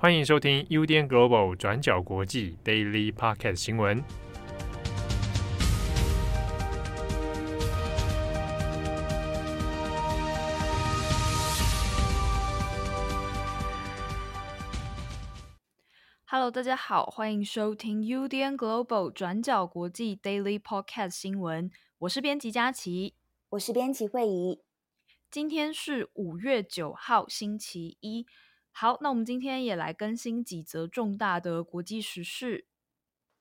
欢迎收听 UDN Global 转角国际 Daily Podcast 新闻。Hello，大家好，欢迎收听 UDN Global 转角国际 Daily Podcast 新闻。我是编辑佳琪，我是编辑慧仪。今天是五月九号，星期一。好，那我们今天也来更新几则重大的国际时事。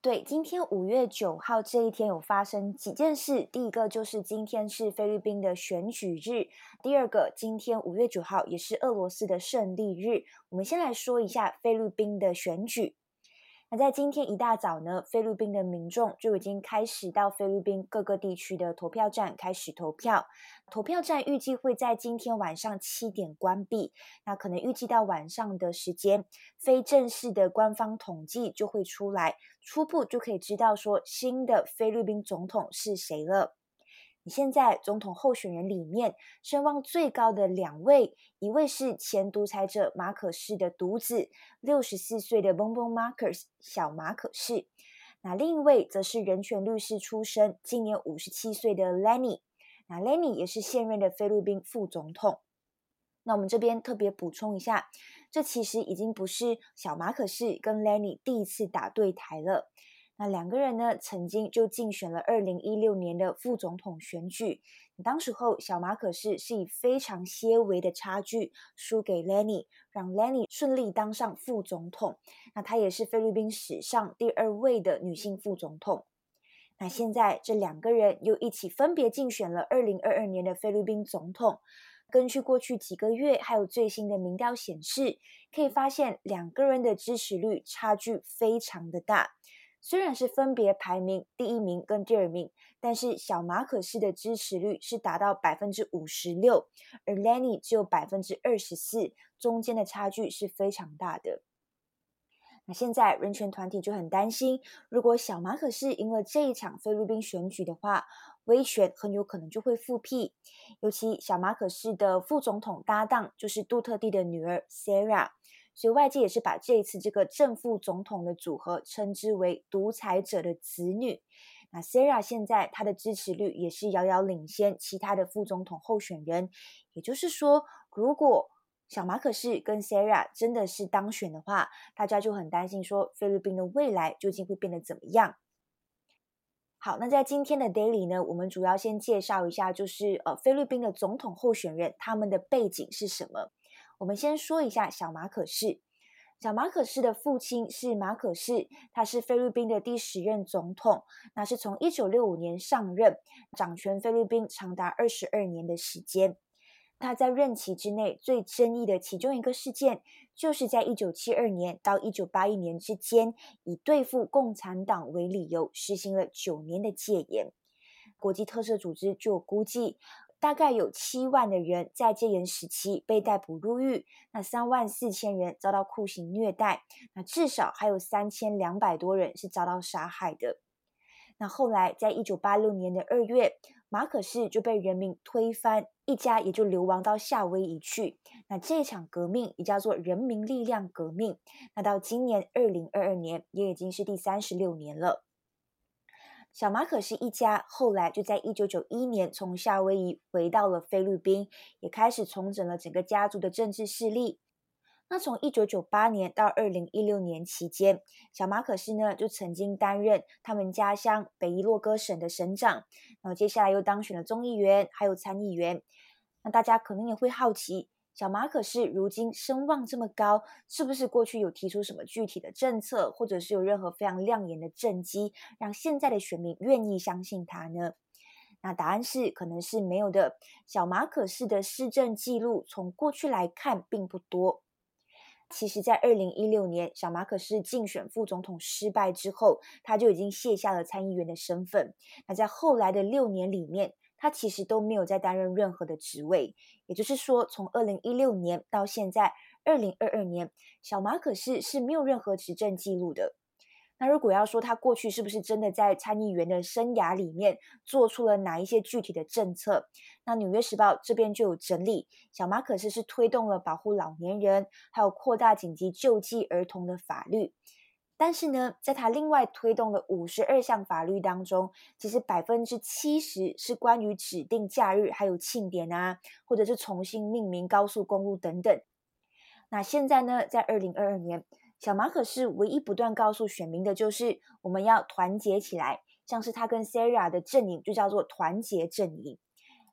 对，今天五月九号这一天有发生几件事。第一个就是今天是菲律宾的选举日，第二个，今天五月九号也是俄罗斯的胜利日。我们先来说一下菲律宾的选举。那在今天一大早呢，菲律宾的民众就已经开始到菲律宾各个地区的投票站开始投票。投票站预计会在今天晚上七点关闭。那可能预计到晚上的时间，非正式的官方统计就会出来，初步就可以知道说新的菲律宾总统是谁了。现在总统候选人里面声望最高的两位，一位是前独裁者马可仕的独子，六十四岁的 Bongbong Marcos 小马可仕，那另一位则是人权律师出身，今年五十七岁的 Lenny，那 Lenny 也是现任的菲律宾副总统。那我们这边特别补充一下，这其实已经不是小马可仕跟 Lenny 第一次打对台了。那两个人呢，曾经就竞选了二零一六年的副总统选举。当时候，小马可是是以非常些微的差距输给 Lenny，让 Lenny 顺利当上副总统。那她也是菲律宾史上第二位的女性副总统。那现在这两个人又一起分别竞选了二零二二年的菲律宾总统。根据过去几个月还有最新的民调显示，可以发现两个人的支持率差距非常的大。虽然是分别排名第一名跟第二名，但是小马可仕的支持率是达到百分之五十六，而 Lenny 只有百分之二十四，中间的差距是非常大的。那现在人权团体就很担心，如果小马可仕赢了这一场菲律宾选举的话，威权很有可能就会复辟。尤其小马可仕的副总统搭档就是杜特地的女儿 Sarah。所以外界也是把这一次这个正副总统的组合称之为“独裁者的子女”。那 Sarah 现在她的支持率也是遥遥领先其他的副总统候选人。也就是说，如果小马可是跟 Sarah 真的是当选的话，大家就很担心说菲律宾的未来究竟会变得怎么样。好，那在今天的 Daily 呢，我们主要先介绍一下，就是呃菲律宾的总统候选人他们的背景是什么。我们先说一下小马可仕。小马可仕的父亲是马可仕，他是菲律宾的第十任总统，那是从一九六五年上任，掌权菲律宾长达二十二年的时间。他在任期之内最争议的其中一个事件，就是在一九七二年到一九八一年之间，以对付共产党为理由，实行了九年的戒严。国际特赦组织就估计。大概有七万的人在戒严时期被逮捕入狱，那三万四千人遭到酷刑虐待，那至少还有三千两百多人是遭到杀害的。那后来在一九八六年的二月，马可仕就被人民推翻，一家也就流亡到夏威夷去。那这场革命也叫做人民力量革命。那到今年二零二二年，也已经是第三十六年了。小马可是一家后来就在一九九一年从夏威夷回到了菲律宾，也开始重整了整个家族的政治势力。那从一九九八年到二零一六年期间，小马可仕呢就曾经担任他们家乡北伊洛哥省的省长，然后接下来又当选了众议员，还有参议员。那大家可能也会好奇。小马可是如今声望这么高，是不是过去有提出什么具体的政策，或者是有任何非常亮眼的政绩，让现在的选民愿意相信他呢？那答案是可能是没有的。小马可是的市政记录从过去来看并不多。其实，在二零一六年小马可是竞选副总统失败之后，他就已经卸下了参议员的身份。那在后来的六年里面，他其实都没有再担任任何的职位，也就是说，从二零一六年到现在二零二二年，小马可是是没有任何执政记录的。那如果要说他过去是不是真的在参议员的生涯里面做出了哪一些具体的政策，那《纽约时报》这边就有整理，小马可仕是推动了保护老年人，还有扩大紧急救济儿童的法律。但是呢，在他另外推动的五十二项法律当中，其实百分之七十是关于指定假日还有庆典啊，或者是重新命名高速公路等等。那现在呢，在二零二二年，小马可是唯一不断告诉选民的就是我们要团结起来，像是他跟 Sarah 的阵营就叫做团结阵营。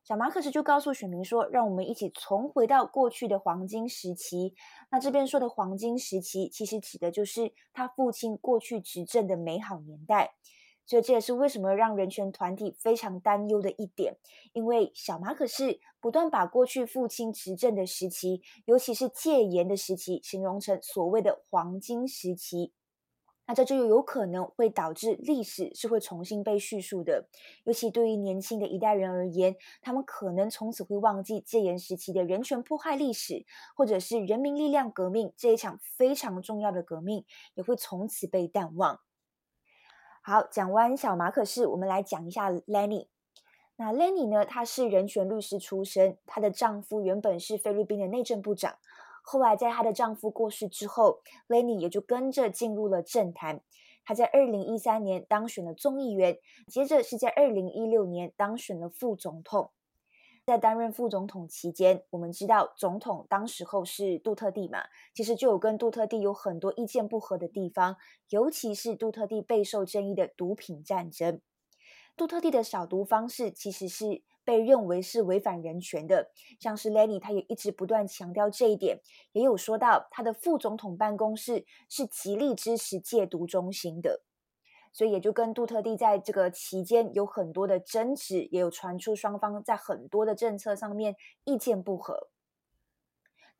小马可仕就告诉选民说：“让我们一起重回到过去的黄金时期。”那这边说的黄金时期，其实指的就是他父亲过去执政的美好年代。所以这也是为什么让人权团体非常担忧的一点，因为小马可仕不断把过去父亲执政的时期，尤其是戒严的时期，形容成所谓的黄金时期。那这就有可能会导致历史是会重新被叙述的，尤其对于年轻的一代人而言，他们可能从此会忘记戒严时期的人权迫害历史，或者是人民力量革命这一场非常重要的革命，也会从此被淡忘。好，讲完小马可仕，我们来讲一下 Lenny。那 Lenny 呢，她是人权律师出身，她的丈夫原本是菲律宾的内政部长。后来，在她的丈夫过世之后，Lenny 也就跟着进入了政坛。她在二零一三年当选了众议员，接着是在二零一六年当选了副总统。在担任副总统期间，我们知道总统当时候是杜特地嘛，其实就有跟杜特地有很多意见不合的地方，尤其是杜特地备受争议的毒品战争。杜特地的扫毒方式其实是。被认为是违反人权的，像是 Lenny，他也一直不断强调这一点，也有说到他的副总统办公室是极力支持戒毒中心的，所以也就跟杜特地在这个期间有很多的争执，也有传出双方在很多的政策上面意见不合。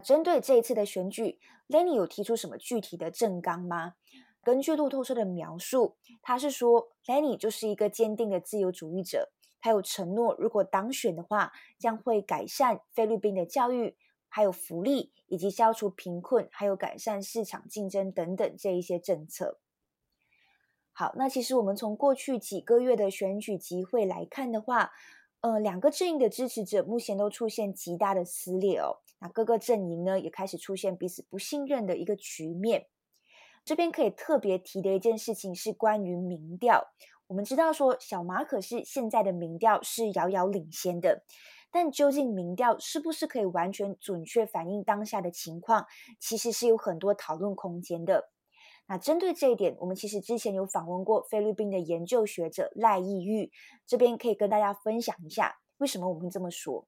针对这一次的选举，Lenny 有提出什么具体的政纲吗？根据路透社的描述，他是说 Lenny 就是一个坚定的自由主义者。还有承诺，如果当选的话，将会改善菲律宾的教育，还有福利，以及消除贫困，还有改善市场竞争等等这一些政策。好，那其实我们从过去几个月的选举集会来看的话，呃，两个阵营的支持者目前都出现极大的撕裂哦。那各个阵营呢，也开始出现彼此不信任的一个局面。这边可以特别提的一件事情是关于民调。我们知道说，小马可是现在的民调是遥遥领先的，但究竟民调是不是可以完全准确反映当下的情况，其实是有很多讨论空间的。那针对这一点，我们其实之前有访问过菲律宾的研究学者赖义玉，这边可以跟大家分享一下为什么我们会这么说。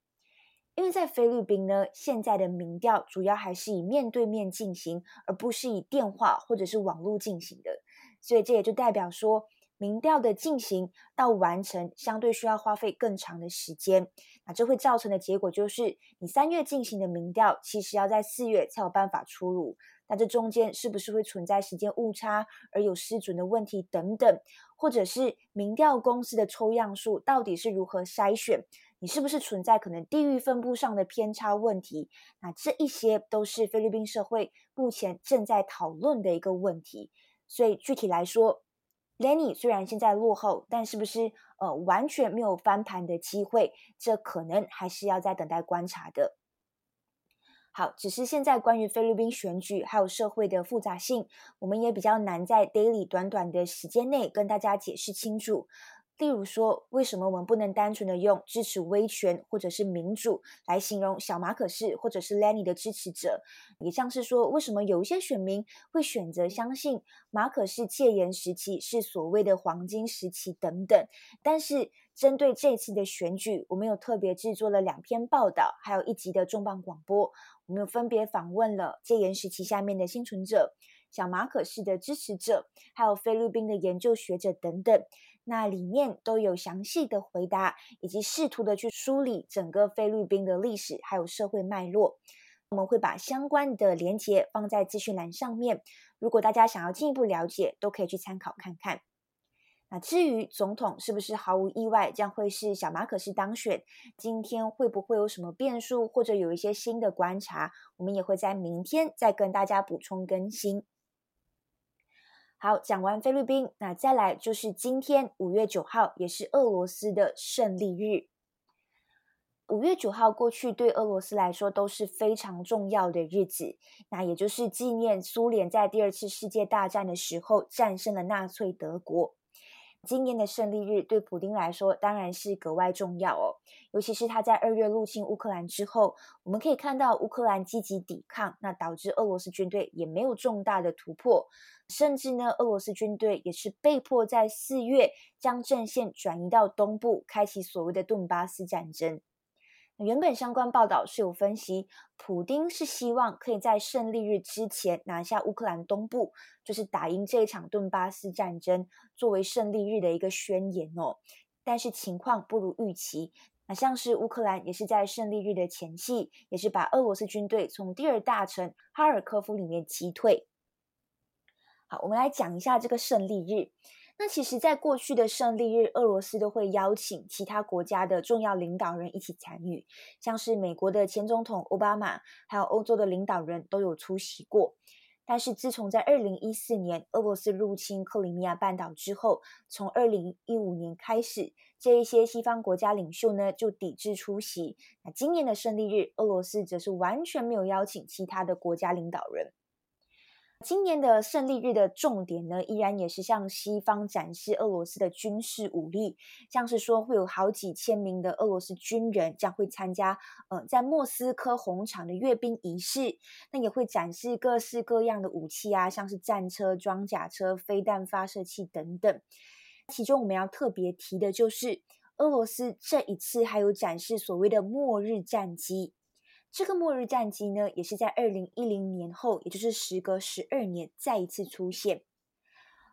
因为在菲律宾呢，现在的民调主要还是以面对面进行，而不是以电话或者是网络进行的，所以这也就代表说。民调的进行到完成，相对需要花费更长的时间。那这会造成的结果就是，你三月进行的民调，其实要在四月才有办法出炉。那这中间是不是会存在时间误差而有失准的问题等等？或者是民调公司的抽样数到底是如何筛选？你是不是存在可能地域分布上的偏差问题？那这一些都是菲律宾社会目前正在讨论的一个问题。所以具体来说，Lenny 虽然现在落后，但是不是呃完全没有翻盘的机会？这可能还是要再等待观察的。好，只是现在关于菲律宾选举还有社会的复杂性，我们也比较难在 daily 短短的时间内跟大家解释清楚。例如说，为什么我们不能单纯的用支持威权或者是民主来形容小马可仕或者是 Lenny 的支持者？也像是说，为什么有一些选民会选择相信马可仕戒严时期是所谓的黄金时期等等？但是针对这次的选举，我们有特别制作了两篇报道，还有一集的重磅广播，我们有分别访问了戒严时期下面的幸存者、小马可仕的支持者，还有菲律宾的研究学者等等。那里面都有详细的回答，以及试图的去梳理整个菲律宾的历史还有社会脉络。我们会把相关的连结放在资讯栏上面，如果大家想要进一步了解，都可以去参考看看。那至于总统是不是毫无意外将会是小马可仕当选，今天会不会有什么变数，或者有一些新的观察，我们也会在明天再跟大家补充更新。好，讲完菲律宾，那再来就是今天五月九号，也是俄罗斯的胜利日。五月九号过去，对俄罗斯来说都是非常重要的日子。那也就是纪念苏联在第二次世界大战的时候战胜了纳粹德国。今年的胜利日对普丁来说当然是格外重要哦，尤其是他在二月入侵乌克兰之后，我们可以看到乌克兰积极抵抗，那导致俄罗斯军队也没有重大的突破，甚至呢，俄罗斯军队也是被迫在四月将阵线转移到东部，开启所谓的顿巴斯战争。原本相关报道是有分析，普丁是希望可以在胜利日之前拿下乌克兰东部，就是打赢这一场顿巴斯战争，作为胜利日的一个宣言哦。但是情况不如预期，那像是乌克兰也是在胜利日的前夕，也是把俄罗斯军队从第二大城哈尔科夫里面击退。好，我们来讲一下这个胜利日。那其实，在过去的胜利日，俄罗斯都会邀请其他国家的重要领导人一起参与，像是美国的前总统奥巴马，还有欧洲的领导人都有出席过。但是，自从在二零一四年俄罗斯入侵克里米亚半岛之后，从二零一五年开始，这一些西方国家领袖呢就抵制出席。那今年的胜利日，俄罗斯则是完全没有邀请其他的国家领导人。今年的胜利日的重点呢，依然也是向西方展示俄罗斯的军事武力，像是说会有好几千名的俄罗斯军人将会参加，呃，在莫斯科红场的阅兵仪式，那也会展示各式各样的武器啊，像是战车、装甲车、飞弹发射器等等。其中我们要特别提的就是，俄罗斯这一次还有展示所谓的末日战机。这个末日战机呢，也是在二零一零年后，也就是时隔十二年再一次出现。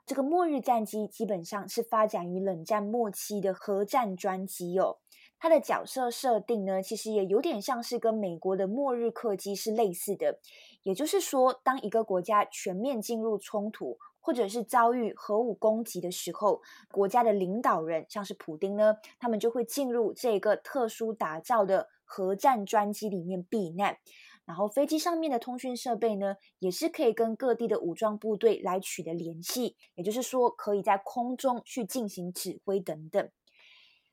这个末日战机基本上是发展于冷战末期的核战专机哦。它的角色设定呢，其实也有点像是跟美国的末日客机是类似的。也就是说，当一个国家全面进入冲突，或者是遭遇核武攻击的时候，国家的领导人，像是普丁呢，他们就会进入这个特殊打造的。核战专机里面避难，然后飞机上面的通讯设备呢，也是可以跟各地的武装部队来取得联系，也就是说，可以在空中去进行指挥等等。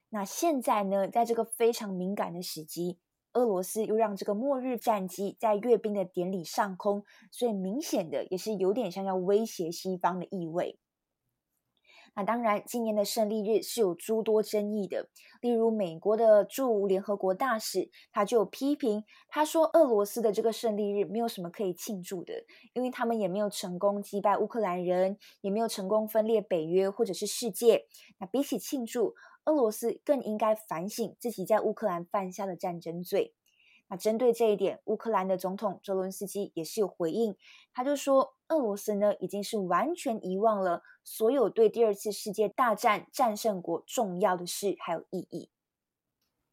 那现在呢，在这个非常敏感的时机，俄罗斯又让这个末日战机在阅兵的典礼上空，所以明显的也是有点像要威胁西方的意味。那当然，今年的胜利日是有诸多争议的。例如，美国的驻联合国大使他就批评，他说俄罗斯的这个胜利日没有什么可以庆祝的，因为他们也没有成功击败乌克兰人，也没有成功分裂北约或者是世界。那比起庆祝，俄罗斯更应该反省自己在乌克兰犯下的战争罪。那针对这一点，乌克兰的总统泽伦斯基也是有回应，他就说，俄罗斯呢已经是完全遗忘了所有对第二次世界大战战胜国重要的事还有意义。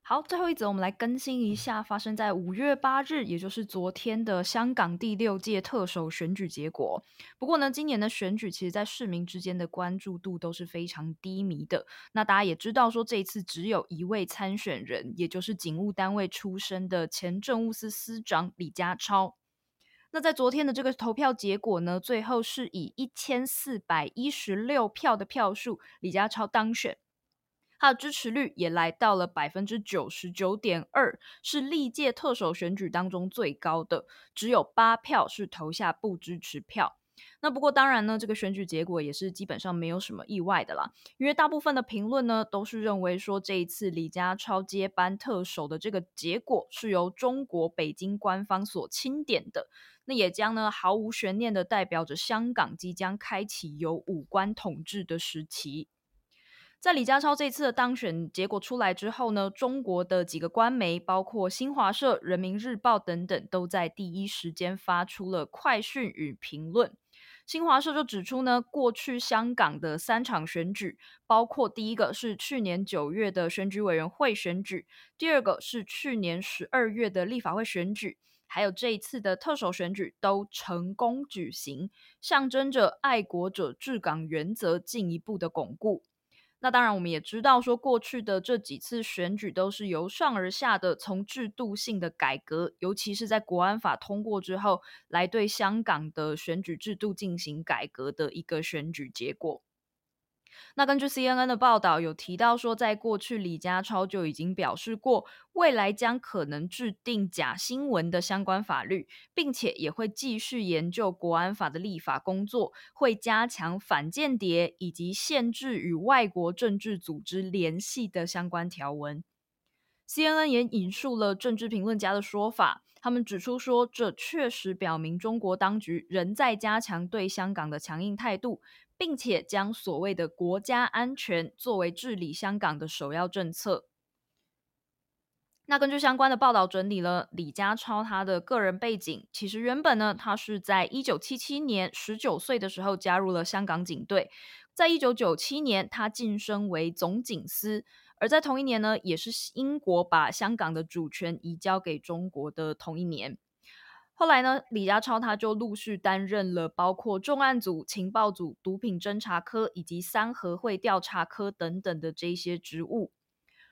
好，最后一则，我们来更新一下发生在五月八日，也就是昨天的香港第六届特首选举结果。不过呢，今年的选举其实，在市民之间的关注度都是非常低迷的。那大家也知道，说这一次只有一位参选人，也就是警务单位出身的前政务司司长李家超。那在昨天的这个投票结果呢，最后是以一千四百一十六票的票数，李家超当选。他的支持率也来到了百分之九十九点二，是历届特首选举当中最高的。只有八票是投下不支持票。那不过当然呢，这个选举结果也是基本上没有什么意外的啦，因为大部分的评论呢都是认为说，这一次李家超接班特首的这个结果是由中国北京官方所钦点的，那也将呢毫无悬念的代表着香港即将开启由武官统治的时期。在李家超这次的当选结果出来之后呢，中国的几个官媒，包括新华社、人民日报等等，都在第一时间发出了快讯与评论。新华社就指出呢，过去香港的三场选举，包括第一个是去年九月的选举委员会选举，第二个是去年十二月的立法会选举，还有这一次的特首选举，都成功举行，象征着爱国者治港原则进一步的巩固。那当然，我们也知道说，过去的这几次选举都是由上而下的，从制度性的改革，尤其是在国安法通过之后，来对香港的选举制度进行改革的一个选举结果。那根据 CNN 的报道，有提到说，在过去李家超就已经表示过，未来将可能制定假新闻的相关法律，并且也会继续研究国安法的立法工作，会加强反间谍以及限制与外国政治组织联系的相关条文。CNN 也引述了政治评论家的说法，他们指出说，这确实表明中国当局仍在加强对香港的强硬态度。并且将所谓的国家安全作为治理香港的首要政策。那根据相关的报道整理了李家超他的个人背景，其实原本呢，他是在一九七七年十九岁的时候加入了香港警队，在一九九七年他晋升为总警司，而在同一年呢，也是英国把香港的主权移交给中国的同一年。后来呢，李家超他就陆续担任了包括重案组、情报组、毒品侦查科以及三合会调查科等等的这些职务。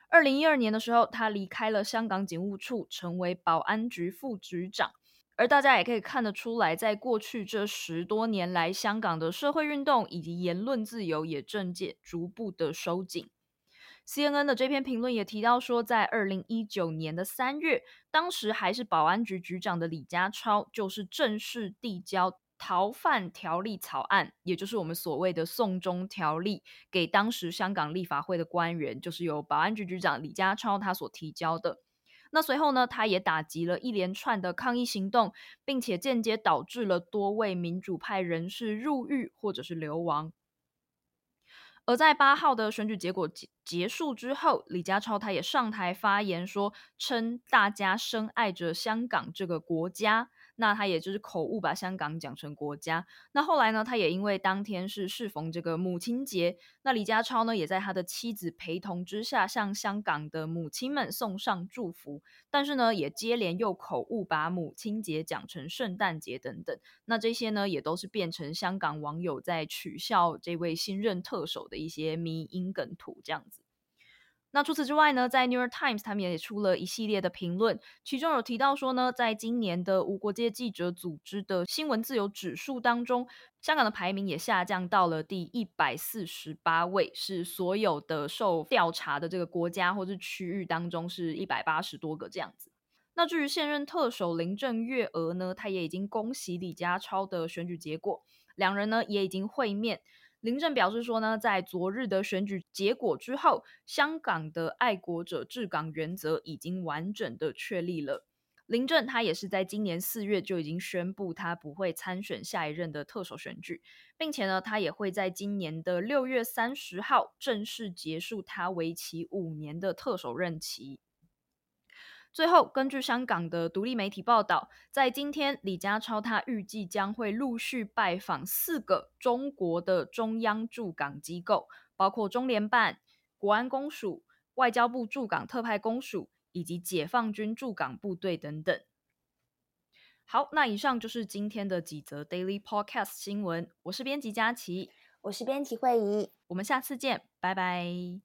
二零一二年的时候，他离开了香港警务处，成为保安局副局长。而大家也可以看得出来，在过去这十多年来，香港的社会运动以及言论自由也正渐逐步的收紧。CNN 的这篇评论也提到说，在二零一九年的三月，当时还是保安局局长的李家超，就是正式递交逃犯条例草案，也就是我们所谓的“送中条例”，给当时香港立法会的官员，就是由保安局局长李家超他所提交的。那随后呢，他也打击了一连串的抗议行动，并且间接导致了多位民主派人士入狱或者是流亡。而在八号的选举结果结结束之后，李家超他也上台发言说，称大家深爱着香港这个国家。那他也就是口误把香港讲成国家。那后来呢，他也因为当天是适逢这个母亲节，那李家超呢也在他的妻子陪同之下，向香港的母亲们送上祝福。但是呢，也接连又口误把母亲节讲成圣诞节等等。那这些呢，也都是变成香港网友在取笑这位新任特首的一些迷因梗图这样子。那除此之外呢，在 New York Times 他们也出了一系列的评论，其中有提到说呢，在今年的无国界记者组织的新闻自由指数当中，香港的排名也下降到了第一百四十八位，是所有的受调查的这个国家或是区域当中是一百八十多个这样子。那至于现任特首林郑月娥呢，她也已经恭喜李家超的选举结果，两人呢也已经会面。林郑表示说呢，在昨日的选举结果之后，香港的爱国者治港原则已经完整的确立了。林郑他也是在今年四月就已经宣布他不会参选下一任的特首选举，并且呢，他也会在今年的六月三十号正式结束他为期五年的特首任期。最后，根据香港的独立媒体报道，在今天，李家超他预计将会陆续拜访四个中国的中央驻港机构，包括中联办、国安公署、外交部驻港特派公署以及解放军驻港部队等等。好，那以上就是今天的几则 Daily Podcast 新闻。我是编辑佳琪，我是编辑惠仪，我们下次见，拜拜。